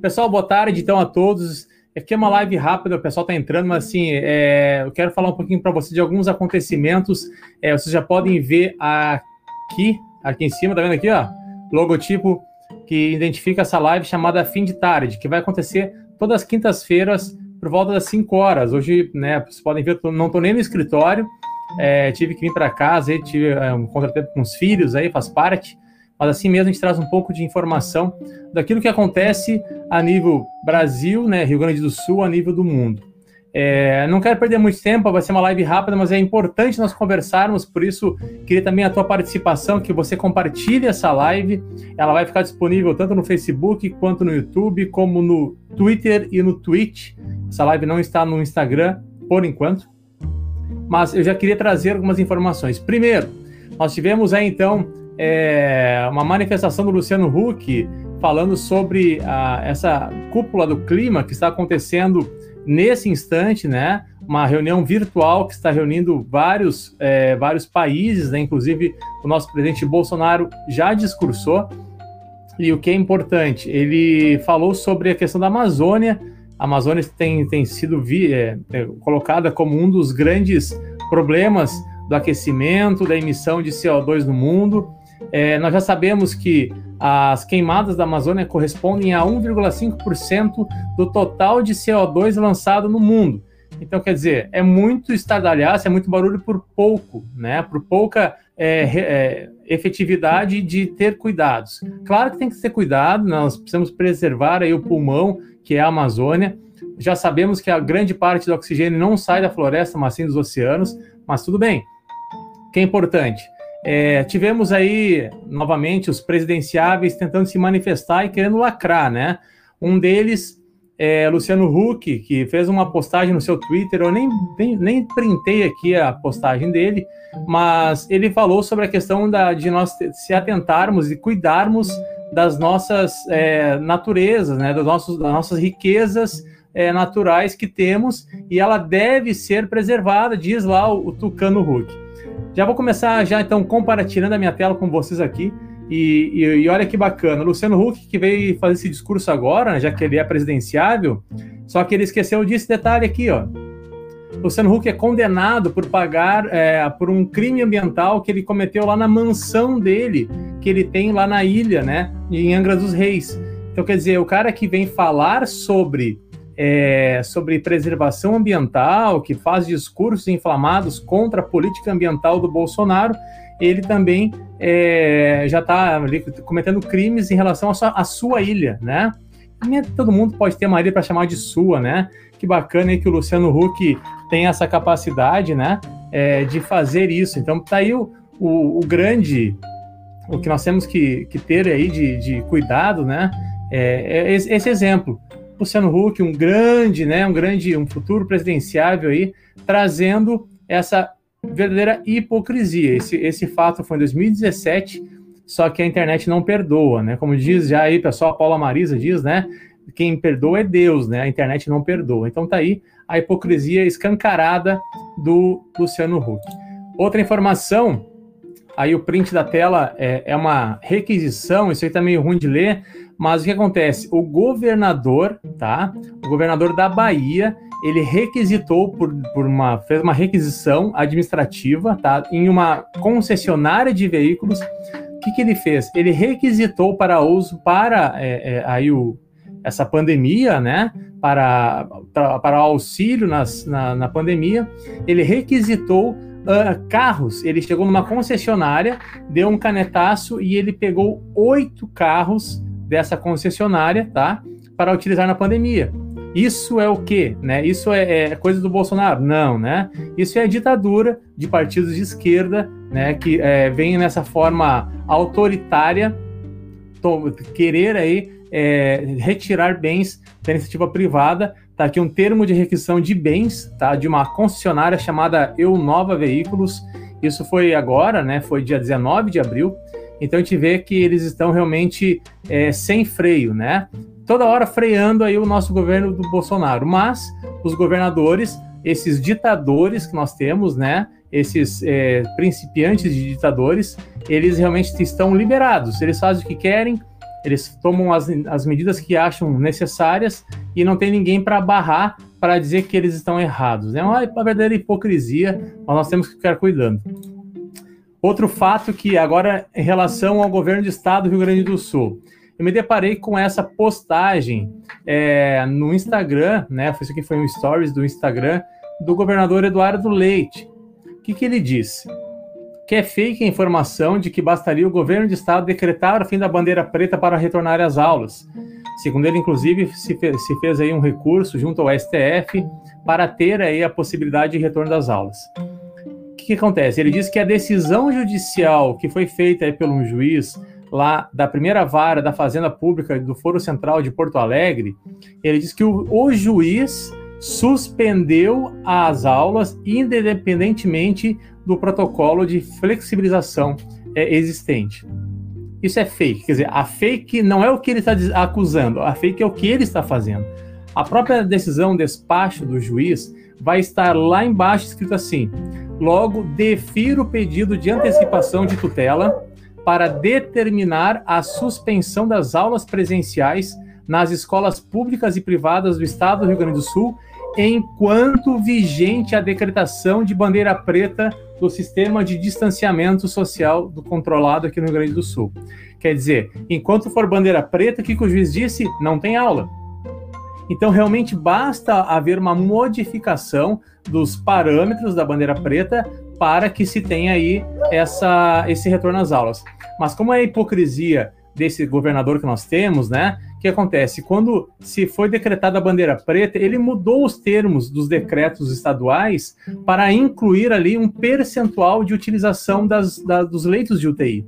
Pessoal, boa tarde então a todos. Aqui é uma live rápida, o pessoal está entrando, mas assim, é, eu quero falar um pouquinho para vocês de alguns acontecimentos. É, vocês já podem ver aqui, aqui em cima, tá vendo aqui, ó? Logotipo que identifica essa live chamada Fim de Tarde, que vai acontecer todas as quintas-feiras por volta das 5 horas. Hoje, né, vocês podem ver, não estou nem no escritório, é, tive que vir para casa, tive é, um contratempo com os filhos, aí faz parte mas assim mesmo a gente traz um pouco de informação daquilo que acontece a nível Brasil, né, Rio Grande do Sul, a nível do mundo. É, não quero perder muito tempo, vai ser uma live rápida, mas é importante nós conversarmos, por isso queria também a tua participação, que você compartilhe essa live. Ela vai ficar disponível tanto no Facebook quanto no YouTube, como no Twitter e no Twitch. Essa live não está no Instagram por enquanto, mas eu já queria trazer algumas informações. Primeiro, nós tivemos aí então é, uma manifestação do Luciano Huck falando sobre a, essa cúpula do clima que está acontecendo nesse instante, né? Uma reunião virtual que está reunindo vários, é, vários países, né? inclusive o nosso presidente Bolsonaro já discursou. E o que é importante, ele falou sobre a questão da Amazônia. A Amazônia tem, tem sido vi, é, é, colocada como um dos grandes problemas do aquecimento, da emissão de CO2 no mundo. É, nós já sabemos que as queimadas da Amazônia correspondem a 1,5% do total de CO2 lançado no mundo. Então, quer dizer, é muito estardalhaço, é muito barulho por pouco, né? Por pouca é, é, efetividade de ter cuidados. Claro que tem que ter cuidado, nós precisamos preservar aí o pulmão, que é a Amazônia. Já sabemos que a grande parte do oxigênio não sai da floresta, mas sim dos oceanos, mas tudo bem. O que é importante? É, tivemos aí, novamente, os presidenciáveis tentando se manifestar e querendo lacrar, né? Um deles é Luciano Huck, que fez uma postagem no seu Twitter, eu nem, nem, nem printei aqui a postagem dele, mas ele falou sobre a questão da, de nós se atentarmos e cuidarmos das nossas é, naturezas, né? Das, nossos, das nossas riquezas é, naturais que temos, e ela deve ser preservada, diz lá o, o Tucano Huck. Já vou começar já então compartilhando a minha tela com vocês aqui. E, e, e, olha que bacana, Luciano Huck que veio fazer esse discurso agora, né, já que ele é presidenciável, só que ele esqueceu desse detalhe aqui, ó. Luciano Huck é condenado por pagar é, por um crime ambiental que ele cometeu lá na mansão dele, que ele tem lá na ilha, né, em Angra dos Reis. Então, quer dizer, o cara que vem falar sobre é, sobre preservação ambiental, que faz discursos inflamados contra a política ambiental do Bolsonaro, ele também é, já está cometendo crimes em relação à sua, sua ilha, né? Todo mundo pode ter uma ilha para chamar de sua, né? Que bacana aí que o Luciano Huck tem essa capacidade, né? É, de fazer isso. Então tá aí o, o, o, grande, o que nós temos que, que ter aí de, de cuidado, né? É, é esse exemplo. Luciano Huck, um grande, né, um grande, um futuro presidenciável aí, trazendo essa verdadeira hipocrisia. Esse, esse fato foi em 2017, só que a internet não perdoa, né? Como diz já aí, pessoal, a Paula Marisa diz, né? Quem perdoa é Deus, né? A internet não perdoa. Então tá aí a hipocrisia escancarada do Luciano Huck. Outra informação, aí o print da tela é, é uma requisição, isso aí tá meio ruim de ler, mas o que acontece? O governador, tá? O governador da Bahia, ele requisitou por, por uma fez uma requisição administrativa, tá? Em uma concessionária de veículos. O que, que ele fez? Ele requisitou para uso para é, é, aí o, essa pandemia, né? Para, para, para auxílio nas, na, na pandemia, ele requisitou uh, carros. Ele chegou numa concessionária, deu um canetaço e ele pegou oito carros dessa concessionária, tá? Para utilizar na pandemia. Isso é o quê? Né? Isso é, é, coisa do Bolsonaro? Não, né? Isso é ditadura de partidos de esquerda, né? Que é, vem nessa forma autoritária querer aí é, retirar bens da iniciativa privada. Tá aqui um termo de requisição de bens, tá? De uma concessionária chamada Eu Nova Veículos. Isso foi agora, né? Foi dia 19 de abril. Então a gente vê que eles estão realmente é, sem freio, né? Toda hora freando aí o nosso governo do Bolsonaro. Mas os governadores, esses ditadores que nós temos, né? Esses é, principiantes de ditadores, eles realmente estão liberados. Eles fazem o que querem, Eles tomam as, as medidas que acham necessárias e não tem ninguém para barrar para dizer que eles estão errados. É uma, uma verdadeira hipocrisia, mas nós temos que ficar cuidando. Outro fato que agora em relação ao governo do estado do Rio Grande do Sul, eu me deparei com essa postagem é, no Instagram, né? Isso aqui foi um stories do Instagram do governador Eduardo Leite. O que, que ele disse? Que é fake a informação de que bastaria o governo de estado decretar o fim da bandeira preta para retornar às aulas. Segundo ele, inclusive, se fez, se fez aí um recurso junto ao STF para ter aí a possibilidade de retorno das aulas. Que, que acontece? Ele diz que a decisão judicial que foi feita pelo juiz lá da primeira vara da Fazenda Pública do Foro Central de Porto Alegre, ele diz que o, o juiz suspendeu as aulas independentemente do protocolo de flexibilização é, existente. Isso é fake, quer dizer, a fake não é o que ele está acusando, a fake é o que ele está fazendo. A própria decisão, despacho do juiz, vai estar lá embaixo escrito assim: logo, defiro o pedido de antecipação de tutela para determinar a suspensão das aulas presenciais nas escolas públicas e privadas do Estado do Rio Grande do Sul, enquanto vigente a decretação de bandeira preta do sistema de distanciamento social do controlado aqui no Rio Grande do Sul. Quer dizer, enquanto for bandeira preta, o que, que o juiz disse? Não tem aula. Então, realmente basta haver uma modificação dos parâmetros da bandeira preta para que se tenha aí essa, esse retorno às aulas. Mas como é a hipocrisia desse governador que nós temos, né? O que acontece? Quando se foi decretada a bandeira preta, ele mudou os termos dos decretos estaduais para incluir ali um percentual de utilização das, da, dos leitos de UTI.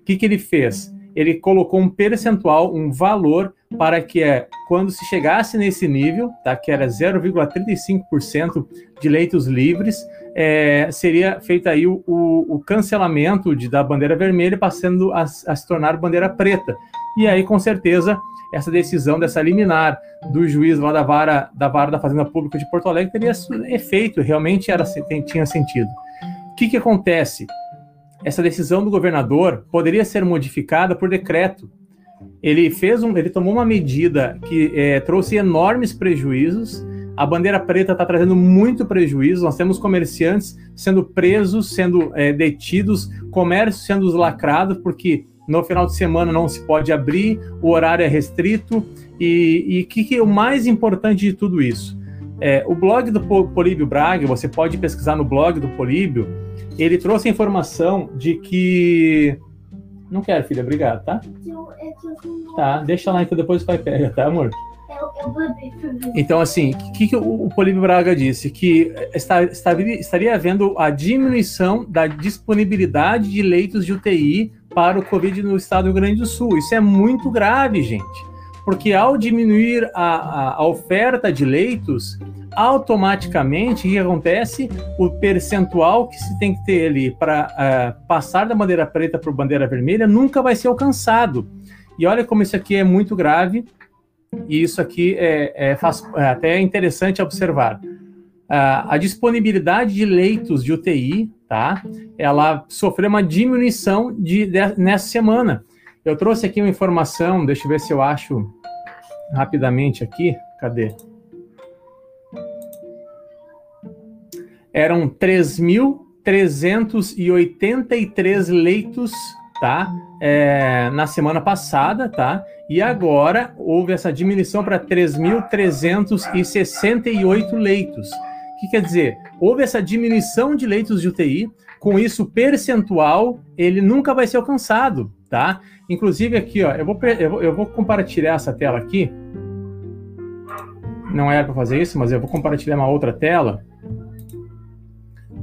O que, que ele fez? Ele colocou um percentual, um valor, para que é, quando se chegasse nesse nível, tá, que era 0,35% de leitos livres, é, seria feito aí o, o, o cancelamento de, da bandeira vermelha, passando a, a se tornar bandeira preta. E aí, com certeza, essa decisão dessa liminar do juiz lá da vara da vara da Fazenda Pública de Porto Alegre teria efeito, realmente era tinha sentido. O que, que acontece? Essa decisão do governador poderia ser modificada por decreto. Ele fez um, ele tomou uma medida que é, trouxe enormes prejuízos. A bandeira preta está trazendo muito prejuízo. Nós temos comerciantes sendo presos, sendo é, detidos, comércio sendo lacrado porque no final de semana não se pode abrir, o horário é restrito. E o que, que é o mais importante de tudo isso? É, o blog do Políbio Braga, você pode pesquisar no blog do Políbio, ele trouxe a informação de que. Não quero, filha, obrigado, tá? Tá, deixa lá então, depois o pai pega, tá, amor? Então, assim, o que, que o, Políbio Braga disse? Que está, estaria, estaria havendo a diminuição da disponibilidade de leitos de UTI para o Covid no estado do Rio Grande do Sul. Isso é muito grave, gente. Porque ao diminuir a, a, a oferta de leitos, automaticamente o que acontece? O percentual que se tem que ter ali para uh, é, passar da bandeira preta para bandeira vermelha nunca vai ser alcançado. E olha como isso aqui é muito grave, e isso aqui é, é, faz, é até interessante observar. Uh, a disponibilidade de leitos de UTI tá? Ela sofreu uma diminuição de, de, nessa semana. Eu trouxe aqui uma informação, deixa eu ver se eu acho rapidamente aqui. Cadê? Eram 3.383 leitos, tá? É, na semana passada, tá? E agora houve essa diminuição para 3.368 leitos que quer dizer? Houve essa diminuição de leitos de UTI, com isso, o percentual, ele nunca vai ser alcançado, tá? Inclusive aqui, ó, eu vou, eu vou, eu vou compartilhar essa tela aqui. Não era para fazer isso, mas eu vou compartilhar uma outra tela.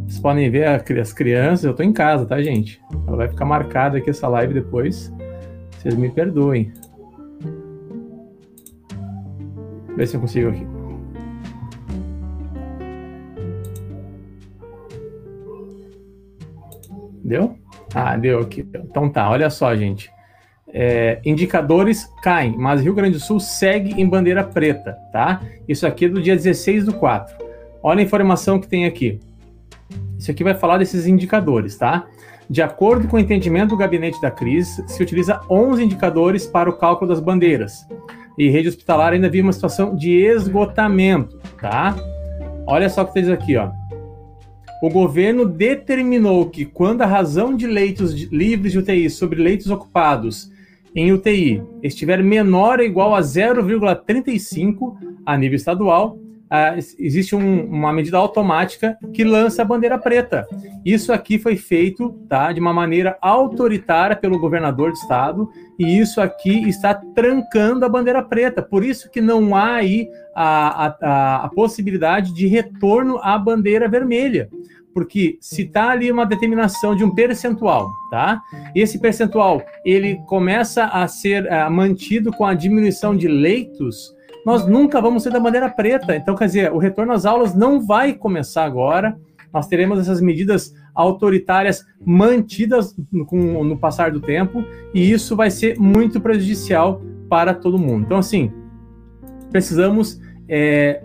Vocês podem ver as crianças, eu estou em casa, tá, gente? Ela vai ficar marcada aqui essa live depois. Vocês me perdoem. Vê se eu consigo aqui. Deu? Ah, deu aqui. Então tá, olha só, gente. É, indicadores caem, mas Rio Grande do Sul segue em bandeira preta, tá? Isso aqui é do dia 16 do 4. Olha a informação que tem aqui. Isso aqui vai falar desses indicadores, tá? De acordo com o entendimento do gabinete da crise, se utiliza 11 indicadores para o cálculo das bandeiras. E rede hospitalar ainda vive uma situação de esgotamento, tá? Olha só o que diz aqui, ó. O governo determinou que quando a razão de leitos livres de UTI sobre leitos ocupados em UTI estiver menor ou igual a 0,35 a nível estadual, Uh, existe um, uma medida automática que lança a bandeira preta. Isso aqui foi feito tá, de uma maneira autoritária pelo governador do estado, e isso aqui está trancando a bandeira preta. Por isso que não há aí a, a, a possibilidade de retorno à bandeira vermelha. Porque se está ali uma determinação de um percentual, tá? Esse percentual ele começa a ser uh, mantido com a diminuição de leitos nós nunca vamos ser da bandeira preta. Então, quer dizer, o retorno às aulas não vai começar agora. Nós teremos essas medidas autoritárias mantidas com, no passar do tempo, e isso vai ser muito prejudicial para todo mundo. Então, assim, precisamos, é,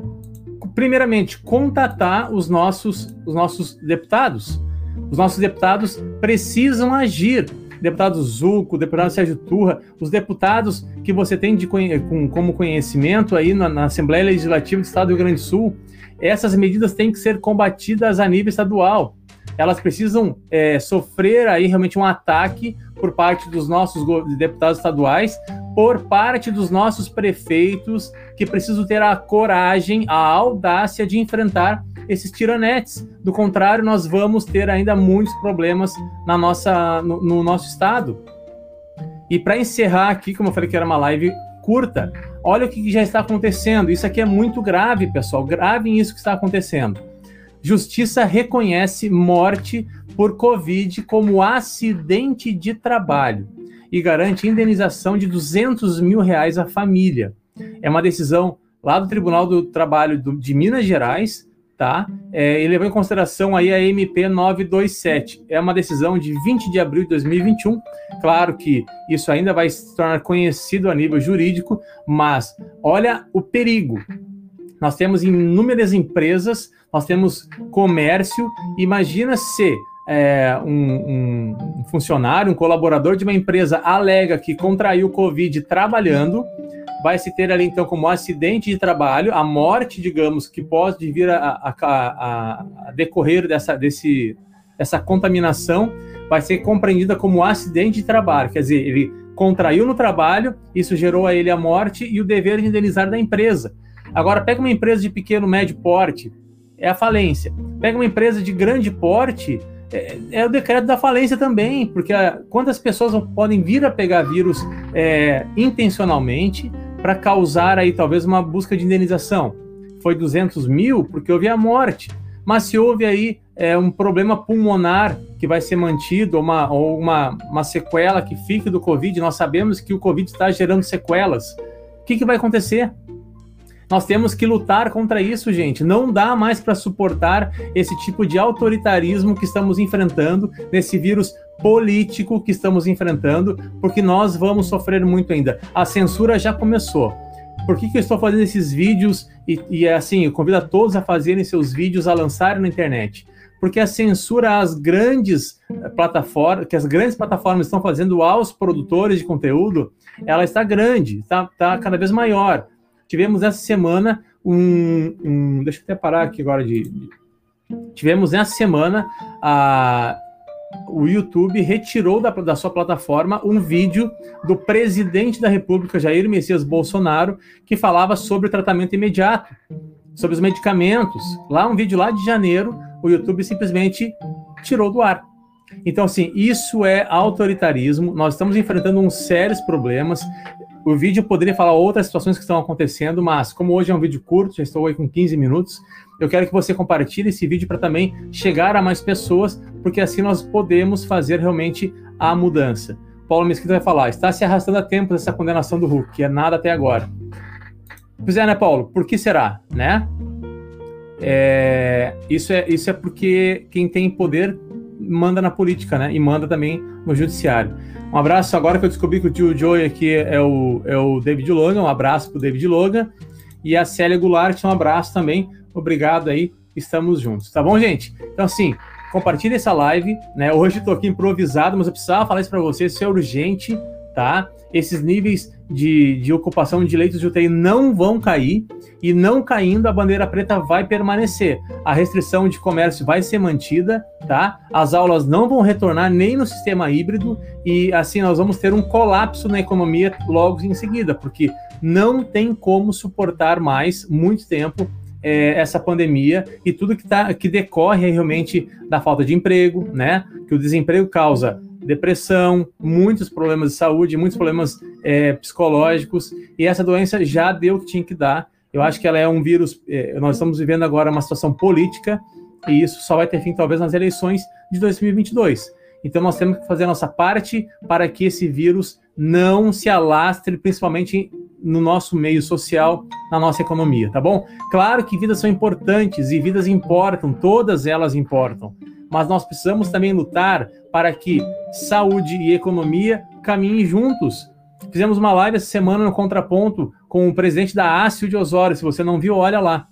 primeiramente, contatar os nossos, os nossos deputados. Os nossos deputados precisam agir deputado Zuco, deputado Sérgio Turra, os deputados que você tem de, com, como conhecimento aí na, na Assembleia Legislativa do Estado do Rio Grande do Sul, essas medidas têm que ser combatidas a nível estadual. Elas precisam é, sofrer aí realmente um ataque por parte dos nossos deputados estaduais, por parte dos nossos prefeitos, que precisam ter a coragem, a audácia de enfrentar esses tiranetes. Do contrário, nós vamos ter ainda muitos problemas na nossa, no, no nosso estado. E para encerrar aqui, como eu falei que era uma live curta, olha o que já está acontecendo. Isso aqui é muito grave, pessoal. Gravem isso que está acontecendo. Justiça reconhece morte por Covid como acidente de trabalho e garante indenização de 200 mil reais à família. É uma decisão lá do Tribunal do Trabalho do, de Minas Gerais, tá? É, levou em consideração aí a MP 927. É uma decisão de 20 de abril de 2021. Claro que isso ainda vai se tornar conhecido a nível jurídico, mas olha o perigo. Nós temos inúmeras empresas, nós temos comércio. Imagina se é, um, um funcionário, um colaborador de uma empresa alega que contraiu Covid trabalhando vai se ter ali, então, como acidente de trabalho, a morte, digamos, que pode vir a, a, a, a decorrer dessa, desse, dessa contaminação, vai ser compreendida como acidente de trabalho. Quer dizer, ele contraiu no trabalho, isso gerou a ele a morte e o dever de indenizar da empresa. Agora, pega uma empresa de pequeno, médio porte, é a falência. Pega uma empresa de grande porte, é, é, o decreto da falência também, porque a, quantas pessoas podem vir a pegar vírus é, intencionalmente, para causar aí talvez uma busca de indenização. Foi 200 mil porque houve a morte. Mas se houve aí é, um problema pulmonar que vai ser mantido, ou, uma, ou uma, uma sequela que fique do Covid, nós sabemos que o Covid está gerando sequelas. O que, que vai acontecer? Nós temos que lutar contra isso, gente. Não dá mais para suportar esse tipo de autoritarismo que estamos enfrentando nesse vírus político que estamos enfrentando, porque nós vamos sofrer muito ainda. A censura já começou. Por que, que eu estou fazendo esses vídeos? E, e assim, eu convido a todos a fazerem seus vídeos, a lançarem na internet. Porque a censura às grandes eh, plataformas, que as grandes plataformas estão fazendo aos produtores de conteúdo, ela está grande, está, está cada vez maior. Tivemos essa semana um, um, Deixa eu até parar aqui agora de. de tivemos essa semana a o YouTube retirou da, da, sua plataforma um vídeo do presidente da República, Jair Messias Bolsonaro, que falava sobre o tratamento imediato, sobre os medicamentos. Lá, um vídeo lá de janeiro, o YouTube simplesmente tirou do ar. Então, assim, isso é autoritarismo. Nós estamos enfrentando uns sérios problemas. O vídeo poderia falar outras situações que estão acontecendo, mas como hoje é um vídeo curto, já estou aí com 15 minutos, eu quero que você compartilhe esse vídeo para também chegar a mais pessoas, porque assim nós podemos fazer realmente a mudança. Paulo Mesquita vai falar: está se arrastando a tempo essa condenação do Hulk, que é nada até agora. Pois é, né, Paulo? Por que será, né? É, isso, é, isso é porque quem tem poder manda na política, né? E manda também no judiciário. Um abraço agora que eu descobri que o tio Joey aqui é o, é o David Logan. Um abraço para o David Logan. E a Célia Goulart, um abraço também. Obrigado aí, estamos juntos. Tá bom, gente? Então, assim, compartilhe essa live, né? Hoje estou aqui improvisado, mas eu precisava falar isso para vocês, isso é urgente, tá? Esses níveis de, de ocupação de leitos de UTI não vão cair e não caindo a bandeira preta vai permanecer. A restrição de comércio vai ser mantida, tá? As aulas não vão retornar nem no sistema híbrido e assim nós vamos ter um colapso na economia logo em seguida, porque não tem como suportar mais muito tempo é, essa pandemia e tudo que, tá, que decorre realmente da falta de emprego, né? Que o desemprego causa depressão, muitos problemas de saúde, muitos problemas é, psicológicos, e essa doença já deu o que tinha que dar. Eu acho que ela é um vírus. É, nós estamos vivendo agora uma situação política, e isso só vai ter fim, talvez, nas eleições de 2022. Então, nós temos que fazer a nossa parte para que esse vírus não se alastre, principalmente no nosso meio social, na nossa economia, tá bom? Claro que vidas são importantes e vidas importam, todas elas importam, mas nós precisamos também lutar para que saúde e economia caminhem juntos. Fizemos uma live essa semana no Contraponto com o presidente da ACIO de Osório. Se você não viu, olha lá.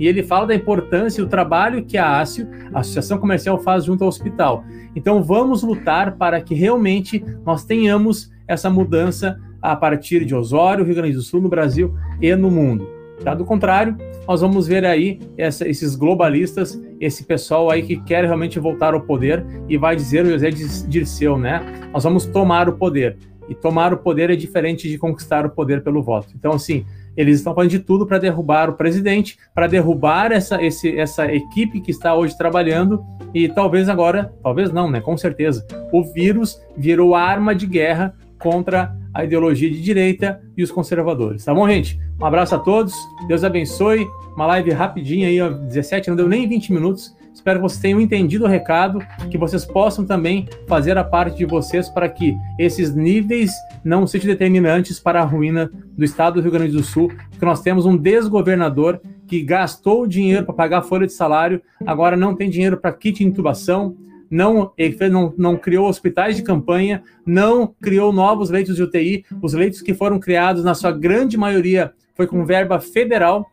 E ele fala da importância e o trabalho que a ACIO, a Associação Comercial, faz junto ao hospital. Então vamos lutar para que realmente nós tenhamos essa mudança a partir de Osório, Rio Grande do Sul, no Brasil e no mundo. Tá? Do contrário, nós vamos ver aí essa, esses globalistas, esse pessoal aí que quer realmente voltar ao poder e vai dizer o José Dirceu, né? Nós vamos tomar o poder. E tomar o poder é diferente de conquistar o poder pelo voto. Então, assim, eles estão fazendo de tudo para derrubar o presidente, para derrubar essa, esse, essa equipe que está hoje trabalhando e talvez agora, talvez não, né? Com certeza, o vírus virou arma de guerra contra a ideologia de direita e os conservadores. Tá bom, gente? Um abraço a todos, Deus abençoe. Uma live rapidinha aí, ó, 17, não deu nem 20 minutos. Espero que vocês tenham entendido o recado, que vocês possam também fazer a parte de vocês para que esses níveis não sejam determinantes para a ruína do estado do Rio Grande do Sul, porque nós temos um desgovernador que gastou dinheiro para pagar folha de salário, agora não tem dinheiro para kit de intubação, não, não, não criou hospitais de campanha, não criou novos leitos de UTI. Os leitos que foram criados, na sua grande maioria, foi com verba federal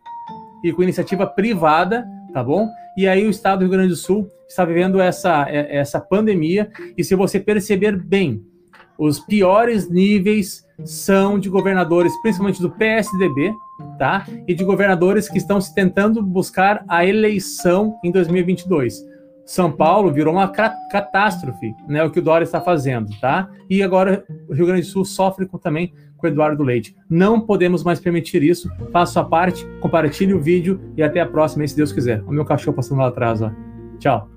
e com iniciativa privada, tá bom? E aí o estado do Rio Grande do Sul está vivendo essa, é, essa pandemia, e se você perceber bem, os piores níveis são de governadores, principalmente do PSDB, tá? E de governadores que estão se tentando buscar a eleição em 2022. São Paulo virou uma catástrofe, né? O que o Dória está fazendo, tá? E agora o Rio Grande do Sul sofre com, também com o Eduardo Leite. Não podemos mais permitir isso. Faça a parte, compartilhe o vídeo e até a próxima, se Deus quiser. O meu cachorro passando lá atrás, ó. Tchau.